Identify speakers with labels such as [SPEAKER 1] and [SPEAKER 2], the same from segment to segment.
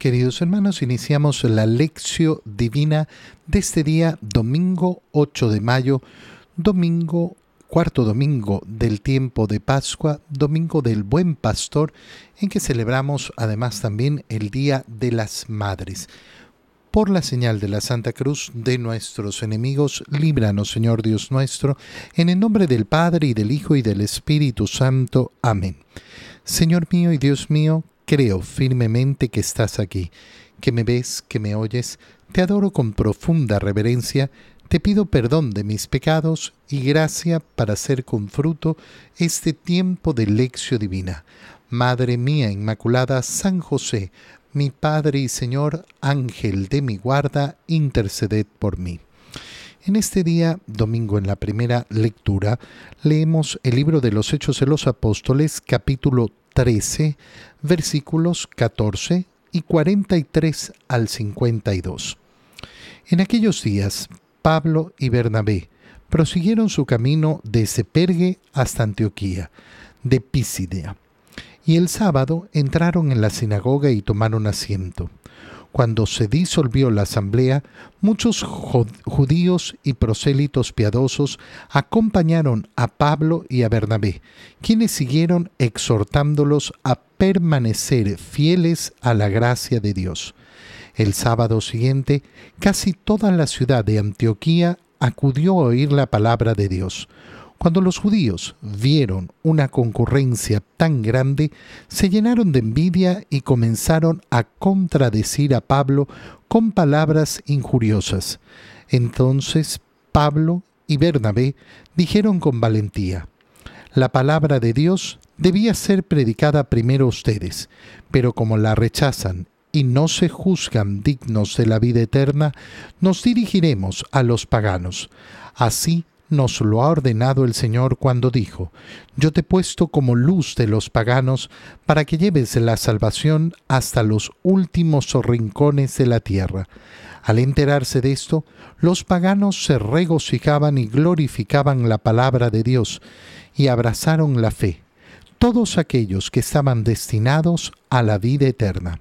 [SPEAKER 1] Queridos hermanos, iniciamos la lección divina de este día, domingo 8 de mayo, domingo, cuarto domingo del tiempo de Pascua, domingo del Buen Pastor, en que celebramos además también el Día de las Madres. Por la señal de la Santa Cruz de nuestros enemigos, líbranos, Señor Dios nuestro, en el nombre del Padre y del Hijo y del Espíritu Santo. Amén. Señor mío y Dios mío, Creo firmemente que estás aquí, que me ves, que me oyes, te adoro con profunda reverencia, te pido perdón de mis pecados y gracia para hacer con fruto este tiempo de lección divina. Madre mía Inmaculada, San José, mi Padre y Señor, Ángel de mi guarda, interceded por mí. En este día, domingo en la primera lectura, leemos el libro de los Hechos de los Apóstoles, capítulo 13, versículos 14 y 43 al 52. En aquellos días, Pablo y Bernabé prosiguieron su camino desde Pergue hasta Antioquía, de Pisidia, y el sábado entraron en la sinagoga y tomaron asiento. Cuando se disolvió la asamblea, muchos judíos y prosélitos piadosos acompañaron a Pablo y a Bernabé, quienes siguieron exhortándolos a permanecer fieles a la gracia de Dios. El sábado siguiente, casi toda la ciudad de Antioquía acudió a oír la palabra de Dios. Cuando los judíos vieron una concurrencia tan grande, se llenaron de envidia y comenzaron a contradecir a Pablo con palabras injuriosas. Entonces Pablo y Bernabé dijeron con valentía, la palabra de Dios debía ser predicada primero a ustedes, pero como la rechazan y no se juzgan dignos de la vida eterna, nos dirigiremos a los paganos. Así nos lo ha ordenado el Señor cuando dijo, Yo te he puesto como luz de los paganos para que lleves la salvación hasta los últimos rincones de la tierra. Al enterarse de esto, los paganos se regocijaban y glorificaban la palabra de Dios y abrazaron la fe, todos aquellos que estaban destinados a la vida eterna.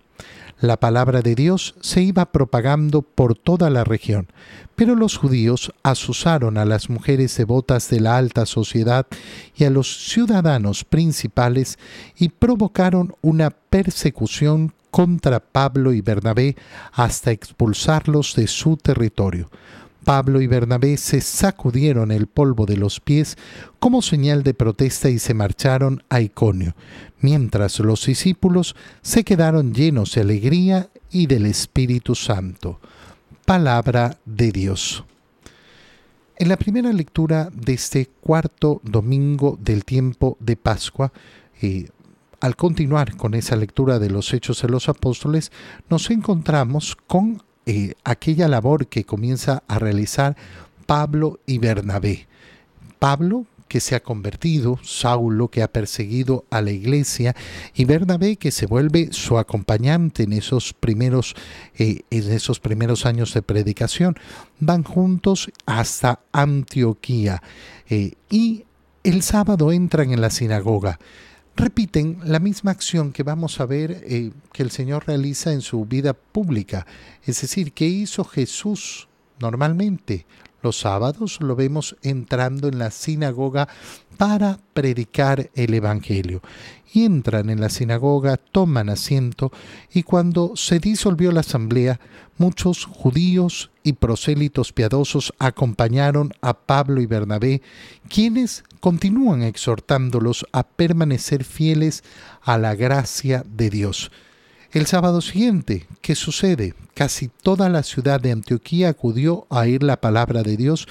[SPEAKER 1] La palabra de Dios se iba propagando por toda la región, pero los judíos asusaron a las mujeres devotas de la alta sociedad y a los ciudadanos principales y provocaron una persecución contra Pablo y Bernabé hasta expulsarlos de su territorio. Pablo y Bernabé se sacudieron el polvo de los pies como señal de protesta y se marcharon a Iconio, mientras los discípulos se quedaron llenos de alegría y del Espíritu Santo. Palabra de Dios. En la primera lectura de este cuarto domingo del tiempo de Pascua, eh, al continuar con esa lectura de los Hechos de los Apóstoles, nos encontramos con eh, aquella labor que comienza a realizar Pablo y Bernabé. Pablo que se ha convertido, Saulo que ha perseguido a la iglesia y Bernabé que se vuelve su acompañante en esos primeros, eh, en esos primeros años de predicación. Van juntos hasta Antioquía eh, y el sábado entran en la sinagoga repiten la misma acción que vamos a ver eh, que el Señor realiza en su vida pública. Es decir, ¿qué hizo Jesús normalmente? Los sábados lo vemos entrando en la sinagoga para predicar el Evangelio. Y entran en la sinagoga, toman asiento, y cuando se disolvió la asamblea, muchos judíos y prosélitos piadosos acompañaron a Pablo y Bernabé, quienes continúan exhortándolos a permanecer fieles a la gracia de Dios. El sábado siguiente, ¿qué sucede? Casi toda la ciudad de Antioquía acudió a oír la palabra de Dios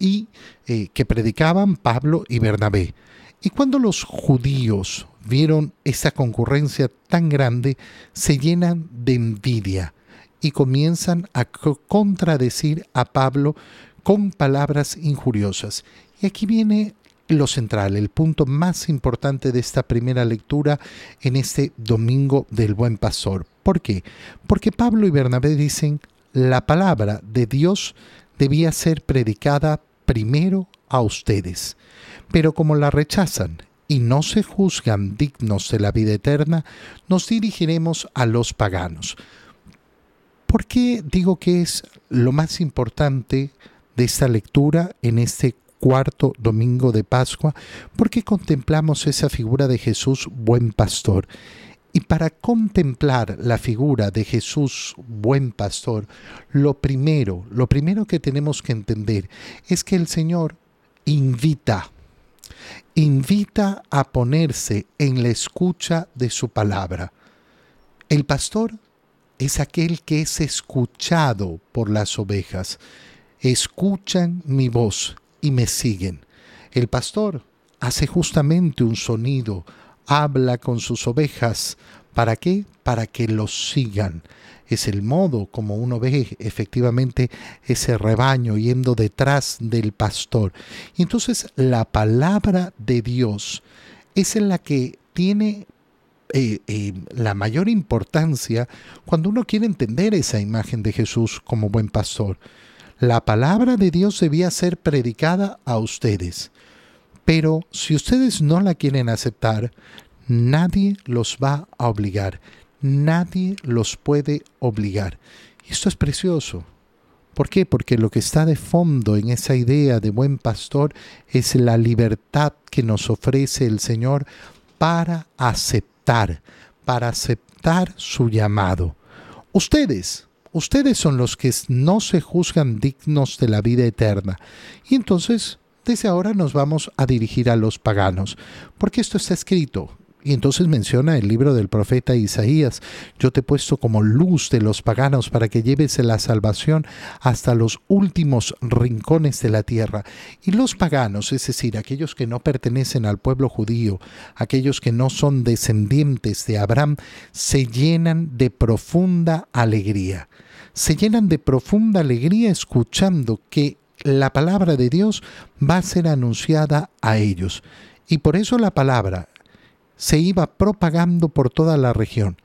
[SPEAKER 1] y eh, que predicaban Pablo y Bernabé. Y cuando los judíos vieron esa concurrencia tan grande, se llenan de envidia y comienzan a contradecir a Pablo con palabras injuriosas. Y aquí viene lo central, el punto más importante de esta primera lectura en este domingo del buen pastor. ¿Por qué? Porque Pablo y Bernabé dicen, la palabra de Dios debía ser predicada primero a ustedes, pero como la rechazan y no se juzgan dignos de la vida eterna, nos dirigiremos a los paganos. ¿Por qué digo que es lo más importante de esta lectura en este cuarto domingo de Pascua? Porque contemplamos esa figura de Jesús buen pastor. Y para contemplar la figura de Jesús buen pastor, lo primero, lo primero que tenemos que entender es que el Señor invita, invita a ponerse en la escucha de su palabra. El pastor es aquel que es escuchado por las ovejas. Escuchan mi voz y me siguen. El pastor hace justamente un sonido, habla con sus ovejas. ¿Para qué? Para que los sigan. Es el modo como uno ve efectivamente ese rebaño yendo detrás del pastor. Y entonces la palabra de Dios es en la que tiene eh, eh, la mayor importancia cuando uno quiere entender esa imagen de Jesús como buen pastor. La palabra de Dios debía ser predicada a ustedes. Pero si ustedes no la quieren aceptar, nadie los va a obligar. Nadie los puede obligar. Esto es precioso. ¿Por qué? Porque lo que está de fondo en esa idea de buen pastor es la libertad que nos ofrece el Señor para aceptar, para aceptar su llamado. Ustedes, ustedes son los que no se juzgan dignos de la vida eterna. Y entonces desde ahora nos vamos a dirigir a los paganos, porque esto está escrito. Y entonces menciona el libro del profeta Isaías, yo te he puesto como luz de los paganos para que lleves la salvación hasta los últimos rincones de la tierra. Y los paganos, es decir, aquellos que no pertenecen al pueblo judío, aquellos que no son descendientes de Abraham, se llenan de profunda alegría. Se llenan de profunda alegría escuchando que la palabra de Dios va a ser anunciada a ellos. Y por eso la palabra se iba propagando por toda la región.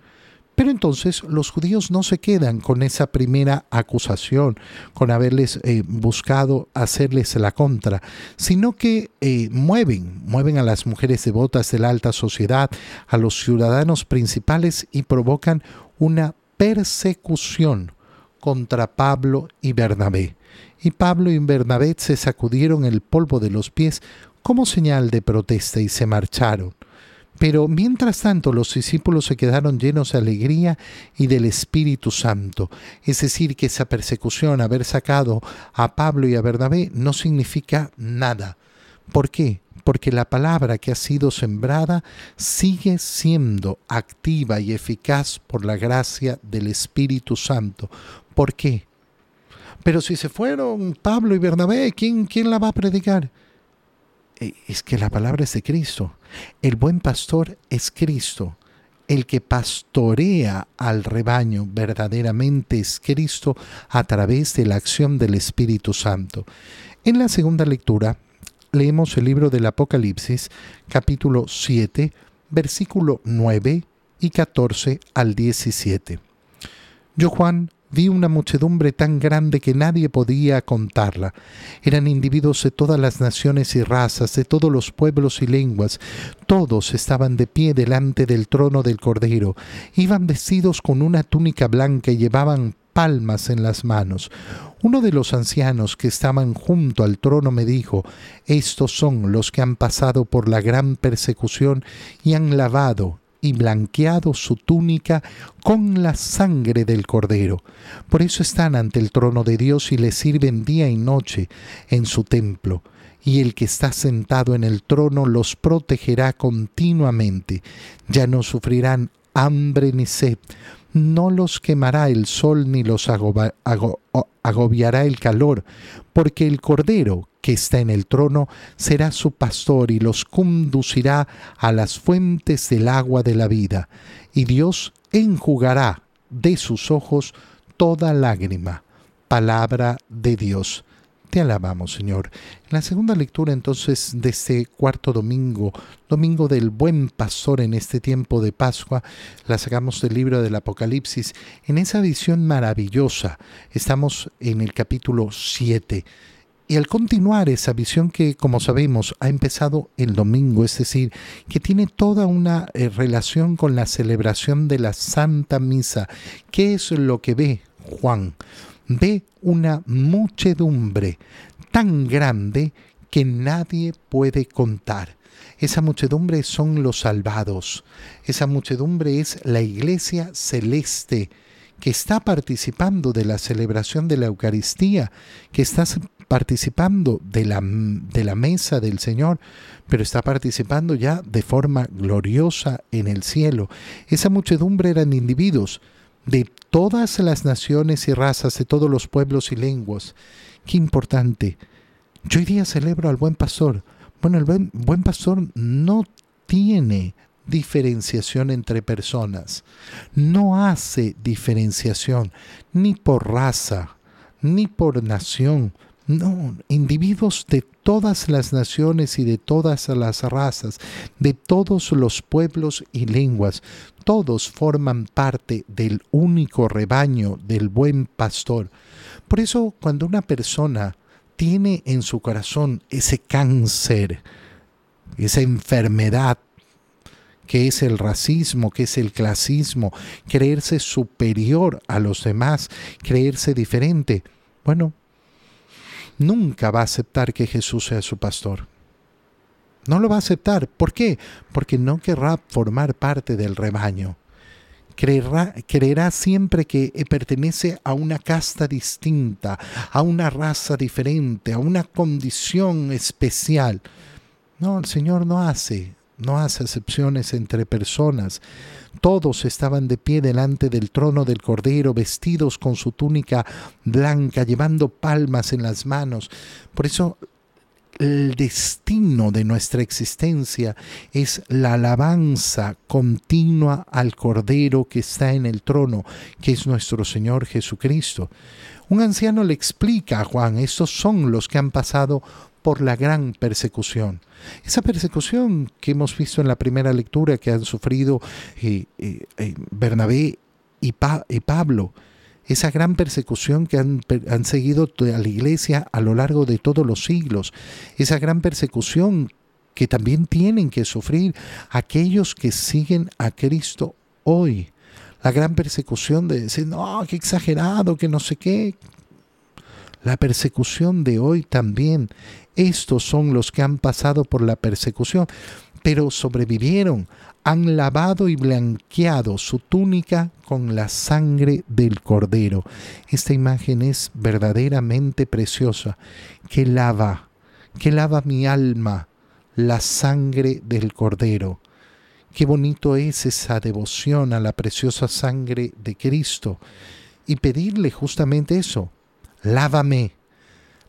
[SPEAKER 1] Pero entonces los judíos no se quedan con esa primera acusación, con haberles eh, buscado hacerles la contra, sino que eh, mueven, mueven a las mujeres devotas de la alta sociedad, a los ciudadanos principales y provocan una persecución contra Pablo y Bernabé y Pablo y Bernabé se sacudieron el polvo de los pies como señal de protesta y se marcharon. Pero mientras tanto los discípulos se quedaron llenos de alegría y del Espíritu Santo. Es decir, que esa persecución, haber sacado a Pablo y a Bernabé, no significa nada. ¿Por qué? Porque la palabra que ha sido sembrada sigue siendo activa y eficaz por la gracia del Espíritu Santo. ¿Por qué? Pero si se fueron Pablo y Bernabé, ¿quién, quién la va a predicar? Eh, es que la palabra es de Cristo. El buen pastor es Cristo. El que pastorea al rebaño verdaderamente es Cristo a través de la acción del Espíritu Santo. En la segunda lectura leemos el libro del Apocalipsis, capítulo 7, versículo 9 y 14 al 17. Yo, Juan, Vi una muchedumbre tan grande que nadie podía contarla. Eran individuos de todas las naciones y razas, de todos los pueblos y lenguas. Todos estaban de pie delante del trono del Cordero. Iban vestidos con una túnica blanca y llevaban palmas en las manos. Uno de los ancianos que estaban junto al trono me dijo, Estos son los que han pasado por la gran persecución y han lavado y blanqueado su túnica con la sangre del cordero. Por eso están ante el trono de Dios y le sirven día y noche en su templo. Y el que está sentado en el trono los protegerá continuamente. Ya no sufrirán hambre ni sed, no los quemará el sol ni los agobiará el calor, porque el Cordero que está en el trono será su pastor y los conducirá a las fuentes del agua de la vida, y Dios enjugará de sus ojos toda lágrima. Palabra de Dios. Te alabamos, Señor. En la segunda lectura entonces de este cuarto domingo, domingo del buen pastor en este tiempo de Pascua, la sacamos del libro del Apocalipsis. En esa visión maravillosa estamos en el capítulo 7 Y al continuar esa visión que, como sabemos, ha empezado el domingo, es decir, que tiene toda una eh, relación con la celebración de la Santa Misa, ¿qué es lo que ve Juan? Ve una muchedumbre tan grande que nadie puede contar. Esa muchedumbre son los salvados. Esa muchedumbre es la iglesia celeste que está participando de la celebración de la Eucaristía, que está participando de la, de la mesa del Señor, pero está participando ya de forma gloriosa en el cielo. Esa muchedumbre eran individuos de todas las naciones y razas, de todos los pueblos y lenguas. Qué importante. Yo hoy día celebro al buen pastor. Bueno, el buen, buen pastor no tiene diferenciación entre personas. No hace diferenciación ni por raza, ni por nación, no, individuos de todas las naciones y de todas las razas, de todos los pueblos y lenguas, todos forman parte del único rebaño del buen pastor. Por eso cuando una persona tiene en su corazón ese cáncer, esa enfermedad que es el racismo, que es el clasismo, creerse superior a los demás, creerse diferente, bueno, nunca va a aceptar que Jesús sea su pastor. No lo va a aceptar. ¿Por qué? Porque no querrá formar parte del rebaño. Creerá, creerá siempre que pertenece a una casta distinta, a una raza diferente, a una condición especial. No, el Señor no hace, no hace excepciones entre personas. Todos estaban de pie delante del trono del Cordero, vestidos con su túnica blanca, llevando palmas en las manos. Por eso el destino de nuestra existencia es la alabanza continua al Cordero que está en el trono, que es nuestro Señor Jesucristo. Un anciano le explica a Juan, estos son los que han pasado por la gran persecución. Esa persecución que hemos visto en la primera lectura que han sufrido eh, eh, eh, Bernabé y, Pablo, esa gran persecución que han, han, seguido a la iglesia a lo largo de todos los siglos, esa gran persecución que también tienen que sufrir aquellos que siguen a Cristo hoy. La gran persecución de decir, no, qué exagerado, que no sé qué, la persecución de hoy también. Estos son los que han pasado por la persecución, pero sobrevivieron, han lavado y blanqueado su túnica con la sangre del cordero. Esta imagen es verdaderamente preciosa, que lava, que lava mi alma, la sangre del cordero. Qué bonito es esa devoción a la preciosa sangre de Cristo y pedirle justamente eso, lávame,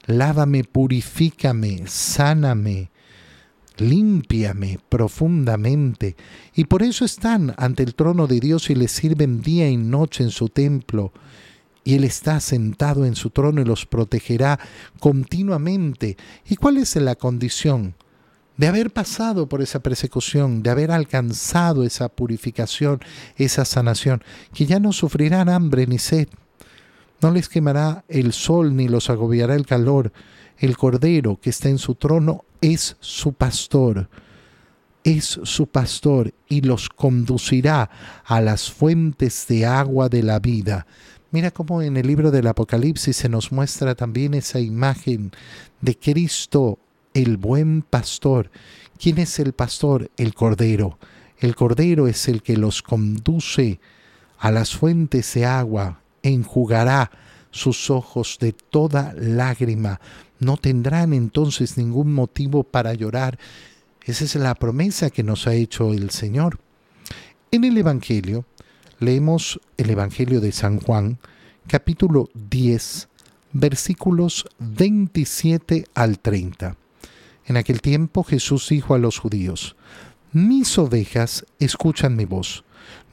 [SPEAKER 1] lávame, purifícame, sáname, límpiame profundamente. Y por eso están ante el trono de Dios y le sirven día y noche en su templo. Y Él está sentado en su trono y los protegerá continuamente. ¿Y cuál es la condición? De haber pasado por esa persecución, de haber alcanzado esa purificación, esa sanación, que ya no sufrirán hambre ni sed, no les quemará el sol ni los agobiará el calor. El Cordero que está en su trono es su pastor. Es su pastor y los conducirá a las fuentes de agua de la vida. Mira cómo en el libro del Apocalipsis se nos muestra también esa imagen de Cristo, el buen pastor. ¿Quién es el pastor? El Cordero. El Cordero es el que los conduce a las fuentes de agua enjugará sus ojos de toda lágrima. No tendrán entonces ningún motivo para llorar. Esa es la promesa que nos ha hecho el Señor. En el Evangelio, leemos el Evangelio de San Juan, capítulo 10, versículos 27 al 30. En aquel tiempo Jesús dijo a los judíos, Mis ovejas escuchan mi voz,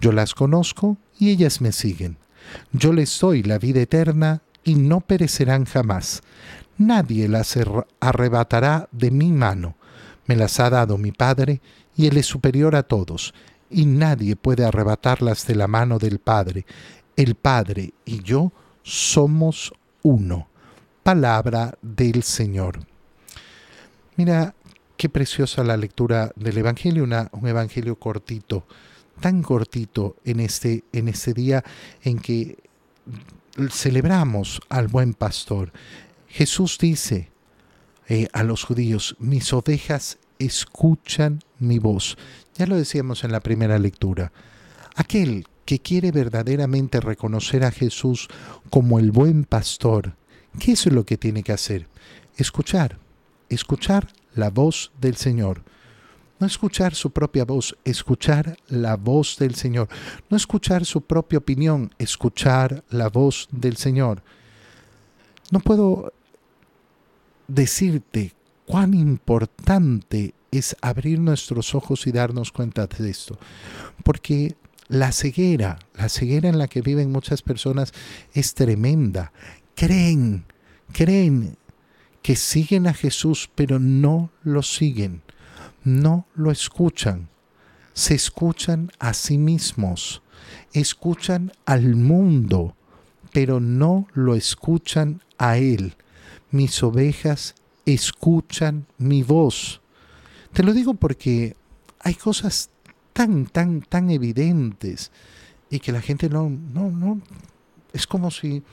[SPEAKER 1] yo las conozco y ellas me siguen. Yo les doy la vida eterna y no perecerán jamás. Nadie las arrebatará de mi mano. Me las ha dado mi Padre, y Él es superior a todos, y nadie puede arrebatarlas de la mano del Padre. El Padre y yo somos uno. palabra del Señor. Mira, qué preciosa la lectura del Evangelio, un Evangelio cortito, tan cortito en este, en este día en que celebramos al buen pastor. Jesús dice eh, a los judíos, mis ovejas escuchan mi voz. Ya lo decíamos en la primera lectura. Aquel que quiere verdaderamente reconocer a Jesús como el buen pastor, ¿qué es lo que tiene que hacer? Escuchar, escuchar la voz del Señor. No escuchar su propia voz, escuchar la voz del Señor. No escuchar su propia opinión, escuchar la voz del Señor. No puedo decirte cuán importante es abrir nuestros ojos y darnos cuenta de esto. Porque la ceguera, la ceguera en la que viven muchas personas es tremenda. Creen, creen que siguen a Jesús, pero no lo siguen, no lo escuchan. Se escuchan a sí mismos, escuchan al mundo, pero no lo escuchan a Él. Mis ovejas escuchan mi voz. Te lo digo porque hay cosas tan, tan, tan evidentes y que la gente no, no, no, es como si,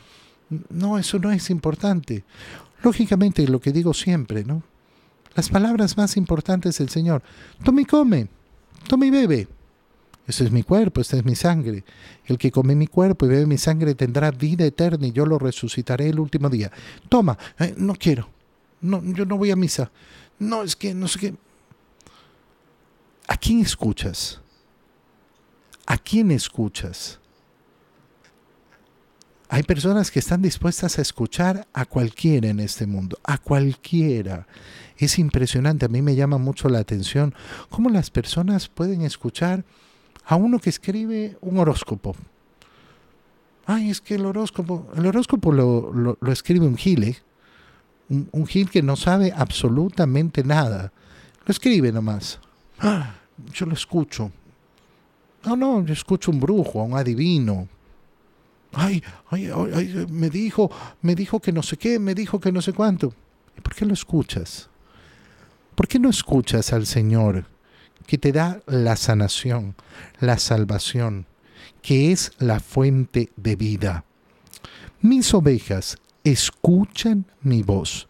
[SPEAKER 1] no, eso no es importante. Lógicamente, lo que digo siempre, ¿no? Las palabras más importantes del Señor. Tome y come, tome y bebe. Este es mi cuerpo, esta es mi sangre. El que come mi cuerpo y bebe mi sangre tendrá vida eterna y yo lo resucitaré el último día. Toma, eh, no quiero. No, yo no voy a misa. No, es que no sé qué. ¿A quién escuchas? ¿A quién escuchas? Hay personas que están dispuestas a escuchar a cualquiera en este mundo, a cualquiera. Es impresionante, a mí me llama mucho la atención cómo las personas pueden escuchar a uno que escribe un horóscopo. Ay, es que el horóscopo, el horóscopo lo, escribe un gil, un, un, gil que no sabe absolutamente nada. Lo escribe nomás. Ah, yo lo escucho. No, no, yo escucho un brujo, a un adivino Ay, ay, ay, me dijo, me dijo que no sé qué, me dijo que no sé cuánto. ¿Y por qué lo escuchas? ¿Por qué no escuchas al Señor que te da la sanación, la salvación, que es la fuente de vida? Mis ovejas escuchan mi voz.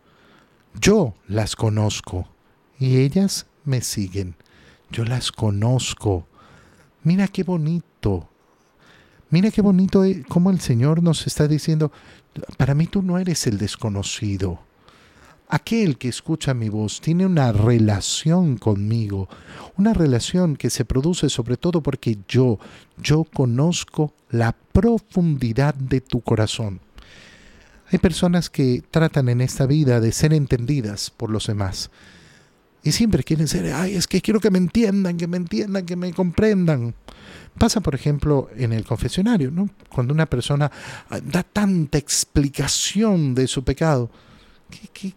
[SPEAKER 1] Yo las conozco y ellas me siguen. Yo las conozco. Mira qué bonito Mira qué bonito eh, cómo el Señor nos está diciendo, para mí tú no eres el desconocido. Aquel que escucha mi voz tiene una relación conmigo, una relación que se produce sobre todo porque yo, yo conozco la profundidad de tu corazón. Hay personas que tratan en esta vida de ser entendidas por los demás. Y siempre quieren ser, ay, es que quiero que me entiendan, que me entiendan, que me comprendan. Pasa, por ejemplo, en el confesionario, ¿no? Cuando una persona ah, da tanta explicación de su pecado. ¿Qué,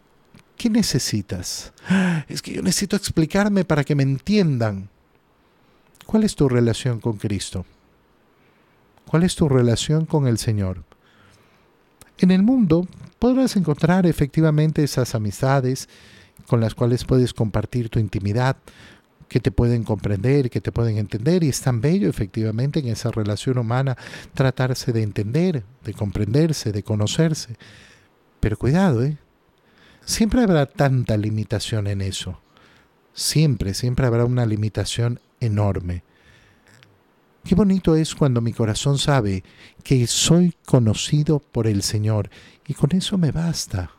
[SPEAKER 1] qué necesitas? Es que yo necesito explicarme para que me entiendan. ¿Cuál es tu relación con Cristo? ¿Cuál es tu relación con el Señor? En el mundo podrás encontrar efectivamente esas amistades con las cuales puedes compartir tu intimidad, que te pueden comprender, que te pueden entender, y es tan bello efectivamente en esa relación humana tratarse de entender, de comprenderse, de conocerse. Pero cuidado, ¿eh? Siempre habrá tanta limitación en eso. Siempre, siempre habrá una limitación enorme. Qué bonito es cuando mi corazón sabe que soy conocido por el Señor y con eso me basta.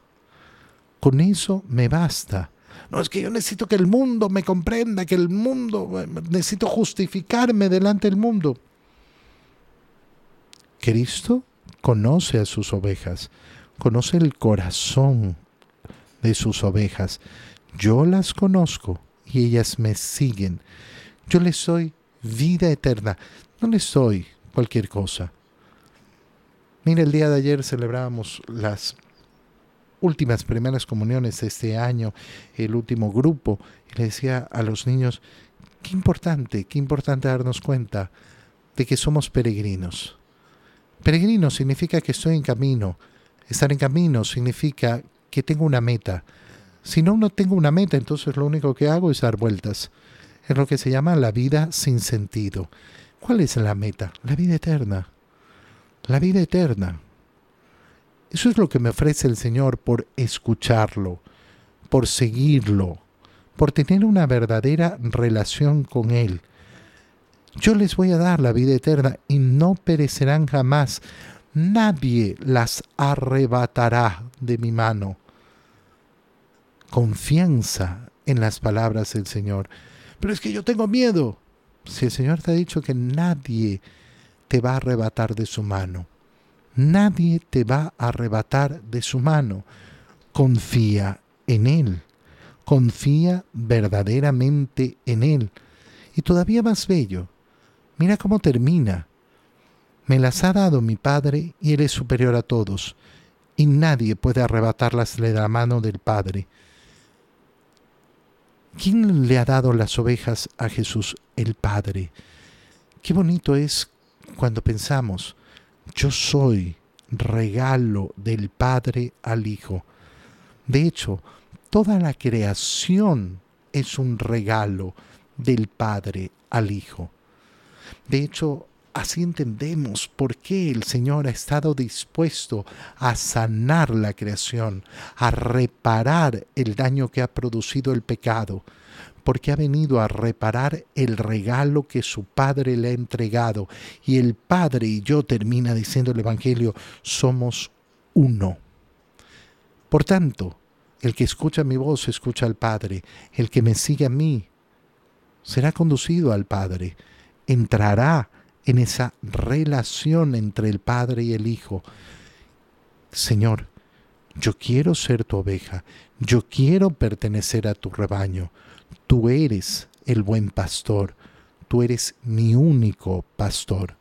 [SPEAKER 1] Con eso me basta. No, es que yo necesito que el mundo me comprenda, que el mundo, necesito justificarme delante del mundo. Cristo conoce a sus ovejas, conoce el corazón de sus ovejas. Yo las conozco y ellas me siguen. Yo les soy vida eterna, no les soy cualquier cosa. Mira, el día de ayer celebrábamos las últimas primeras comuniones de este año, el último grupo, le decía a los niños, qué importante, qué importante darnos cuenta de que somos peregrinos. Peregrino significa que estoy en camino, Estar en camino significa que tengo una meta. Si no, no tengo una meta, entonces lo único que hago es dar vueltas. Es lo que se llama la vida sin sentido. ¿Cuál es la meta? La vida eterna. La vida eterna. Eso es lo que me ofrece el Señor por escucharlo, por seguirlo, por tener una verdadera relación con Él. Yo les voy a dar la vida eterna y no perecerán jamás. Nadie las arrebatará de mi mano. Confianza en las palabras del Señor. Pero es que yo tengo miedo. Si el Señor te ha dicho que nadie te va a arrebatar de su mano, nadie te va a arrebatar de su mano. Confía en Él. Confía verdaderamente en Él. Y todavía más bello, mira cómo termina. Me las ha dado mi Padre y Él es superior a todos, y nadie puede arrebatarlas de la mano del Padre. ¿Quién le ha dado las ovejas a Jesús? El Padre. Qué bonito es cuando pensamos, yo soy regalo del Padre al Hijo. De hecho, toda la creación es un regalo del Padre al Hijo. De hecho, así entendemos por qué el Señor ha estado dispuesto a sanar la creación, a reparar el daño que ha producido el pecado, porque ha venido a reparar el regalo que su Padre le ha entregado. Y el Padre y yo, termina diciendo el Evangelio, somos uno. Por tanto, el que escucha mi voz escucha al Padre. El que me sigue a mí será conducido al Padre. Entrará en esa relación entre el Padre y el Hijo. Señor, yo quiero ser tu oveja, yo quiero pertenecer a tu rebaño. Tú eres el buen pastor, tú eres mi único pastor.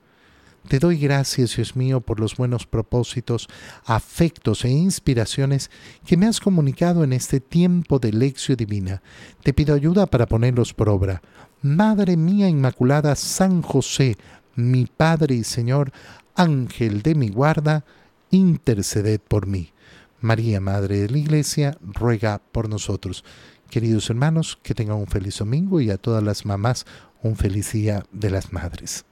[SPEAKER 1] Te doy gracias, Dios mío, por los buenos propósitos, afectos e inspiraciones que me has comunicado en este tiempo de lección divina. Te pido ayuda para ponerlos por obra. Madre mía Inmaculada, San José, mi Padre y Señor, Ángel de mi guarda, interceded por mí. María, Madre de la Iglesia, ruega por nosotros. Queridos hermanos, que tengan un feliz domingo y a todas las mamás un feliz día de las madres.